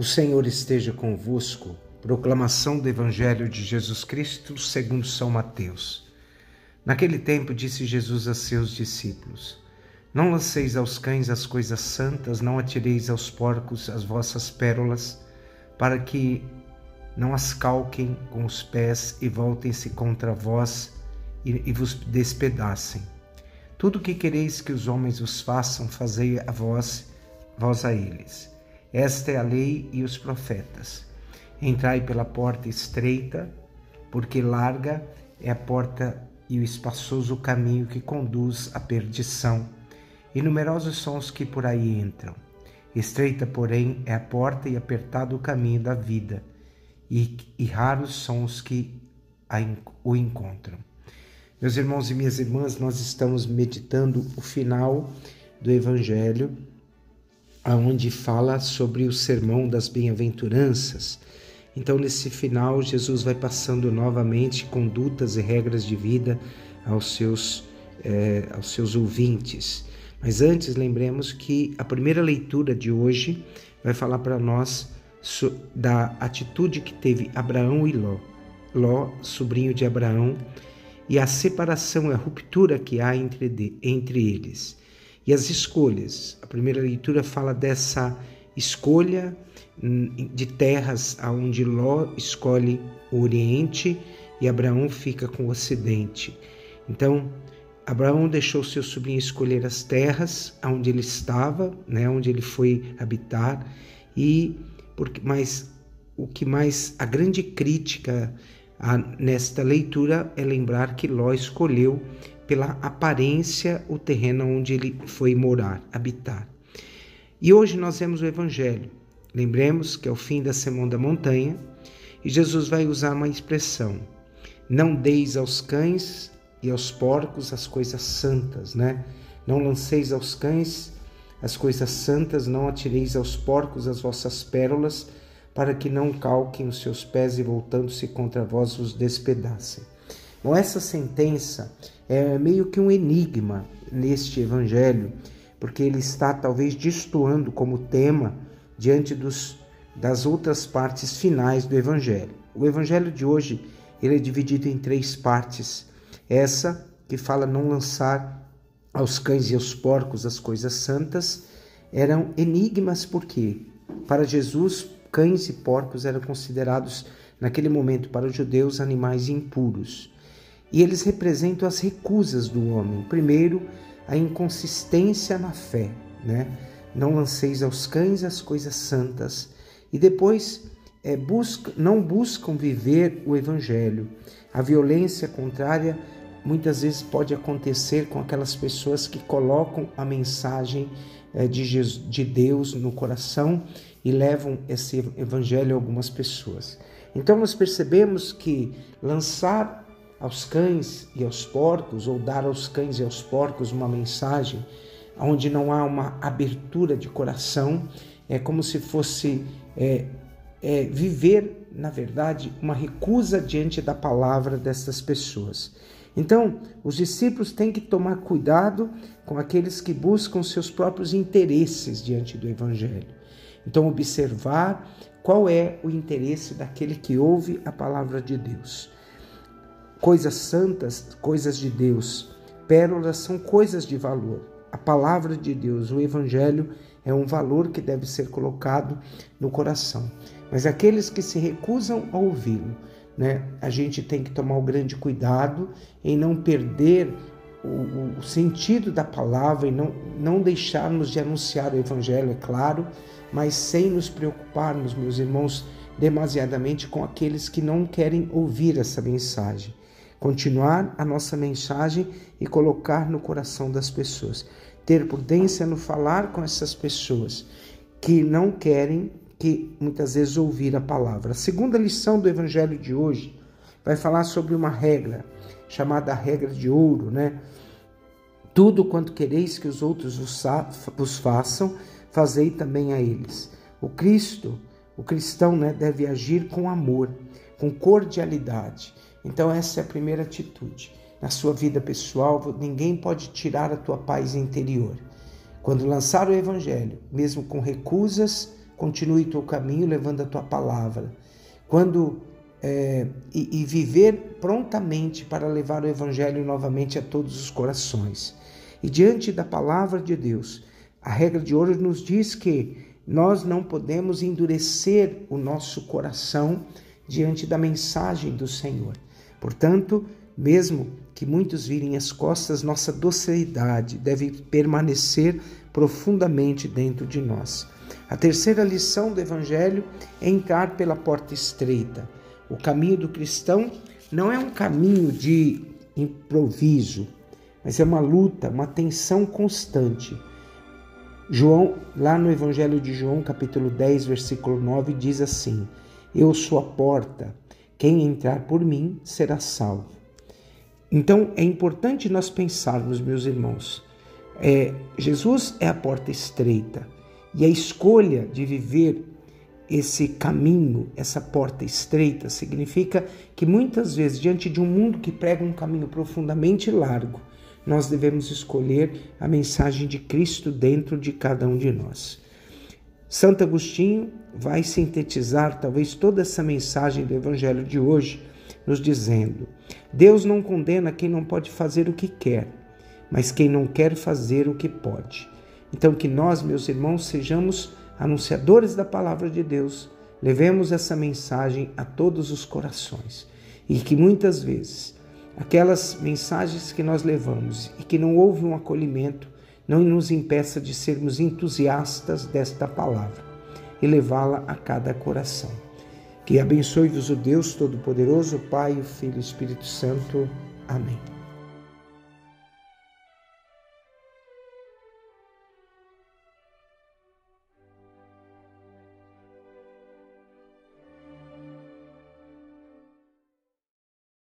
O Senhor esteja convosco. Proclamação do Evangelho de Jesus Cristo segundo São Mateus. Naquele tempo disse Jesus a seus discípulos: Não lanceis aos cães as coisas santas, não atireis aos porcos as vossas pérolas, para que não as calquem com os pés e voltem-se contra vós e, vos despedacem. Tudo o que quereis que os homens vos façam, fazei a vós, vós a eles. Esta é a lei e os profetas. Entrai pela porta estreita, porque larga é a porta e o espaçoso caminho que conduz à perdição, e numerosos são os que por aí entram. Estreita, porém, é a porta e apertado o caminho da vida, e, e raros são os que a, o encontram. Meus irmãos e minhas irmãs, nós estamos meditando o final do Evangelho aonde fala sobre o sermão das bem-aventuranças. Então, nesse final, Jesus vai passando novamente condutas e regras de vida aos seus, é, aos seus ouvintes. Mas antes, lembremos que a primeira leitura de hoje vai falar para nós da atitude que teve Abraão e Ló. Ló, sobrinho de Abraão, e a separação, a ruptura que há entre, entre eles. E as escolhas. A primeira leitura fala dessa escolha hum, de terras aonde Ló escolhe o Oriente e Abraão fica com o Ocidente. Então, Abraão deixou seu sobrinho escolher as terras onde ele estava, né, onde ele foi habitar, e porque, mas o que mais a grande crítica a, nesta leitura é lembrar que Ló escolheu pela aparência o terreno onde ele foi morar, habitar. E hoje nós vemos o Evangelho. Lembremos que é o fim da Semão da Montanha e Jesus vai usar uma expressão: não deis aos cães e aos porcos as coisas santas, né? Não lanceis aos cães as coisas santas, não atireis aos porcos as vossas pérolas, para que não calquem os seus pés e voltando-se contra vós os despedacem. Bom, essa sentença é meio que um enigma neste evangelho, porque ele está talvez destoando como tema diante dos, das outras partes finais do evangelho. O evangelho de hoje ele é dividido em três partes. Essa que fala não lançar aos cães e aos porcos as coisas santas eram enigmas porque para Jesus cães e porcos eram considerados naquele momento para os judeus animais impuros. E eles representam as recusas do homem. Primeiro, a inconsistência na fé, né? Não lanceis aos cães as coisas santas. E depois, é, busca, não buscam viver o evangelho. A violência contrária muitas vezes pode acontecer com aquelas pessoas que colocam a mensagem é, de, Jesus, de Deus no coração e levam esse evangelho a algumas pessoas. Então nós percebemos que lançar aos cães e aos porcos, ou dar aos cães e aos porcos uma mensagem onde não há uma abertura de coração, é como se fosse é, é, viver, na verdade, uma recusa diante da palavra dessas pessoas. Então, os discípulos têm que tomar cuidado com aqueles que buscam seus próprios interesses diante do Evangelho. Então, observar qual é o interesse daquele que ouve a palavra de Deus coisas santas, coisas de Deus. Pérolas são coisas de valor. A palavra de Deus, o evangelho, é um valor que deve ser colocado no coração. Mas aqueles que se recusam a ouvi-lo, né, a gente tem que tomar o grande cuidado em não perder o, o, sentido da palavra e não, não deixarmos de anunciar o Evangelho, é claro, mas sem nos preocuparmos, meus irmãos, demasiadamente com aqueles que não querem ouvir essa mensagem continuar a nossa mensagem e colocar no coração das pessoas. Ter prudência no falar com essas pessoas que não querem que muitas vezes ouvir a palavra. A segunda lição do evangelho de hoje vai falar sobre uma regra chamada regra de ouro, né? Tudo quanto quereis que os outros vos façam, fazei também a eles. O Cristo, o cristão, né, deve agir com amor, com cordialidade. Então, essa é a primeira atitude. Na sua vida pessoal, ninguém pode tirar a tua paz interior. Quando lançar o Evangelho, mesmo com recusas, continue teu caminho levando a tua palavra. Quando é, e, e viver prontamente para levar o Evangelho novamente a todos os corações. E diante da palavra de Deus, a regra de ouro nos diz que nós não podemos endurecer o nosso coração diante da mensagem do Senhor. Portanto, mesmo que muitos virem as costas, nossa docilidade deve permanecer profundamente dentro de nós. A terceira lição do Evangelho é entrar pela porta estreita. O caminho do cristão não é um caminho de improviso, mas é uma luta, uma tensão constante. João, lá no Evangelho de João, capítulo 10, versículo 9, diz assim: Eu sou a porta, quem entrar por mim será salvo. Então é importante nós pensarmos, meus irmãos, é, Jesus é a porta estreita e a escolha de viver esse caminho, essa porta estreita, significa que muitas vezes, diante de um mundo que prega um caminho profundamente largo, nós devemos escolher a mensagem de Cristo dentro de cada um de nós. Santo Agostinho vai sintetizar talvez toda essa mensagem do Evangelho de hoje, nos dizendo: Deus não condena quem não pode fazer o que quer, mas quem não quer fazer o que pode. Então, que nós, meus irmãos, sejamos anunciadores da palavra de Deus, levemos essa mensagem a todos os corações e que muitas vezes aquelas mensagens que nós levamos e que não houve um acolhimento não nos impeça de sermos entusiastas desta palavra e levá-la a cada coração. Que abençoe-vos o Deus Todo-Poderoso, Pai, o Filho e o Espírito Santo. Amém.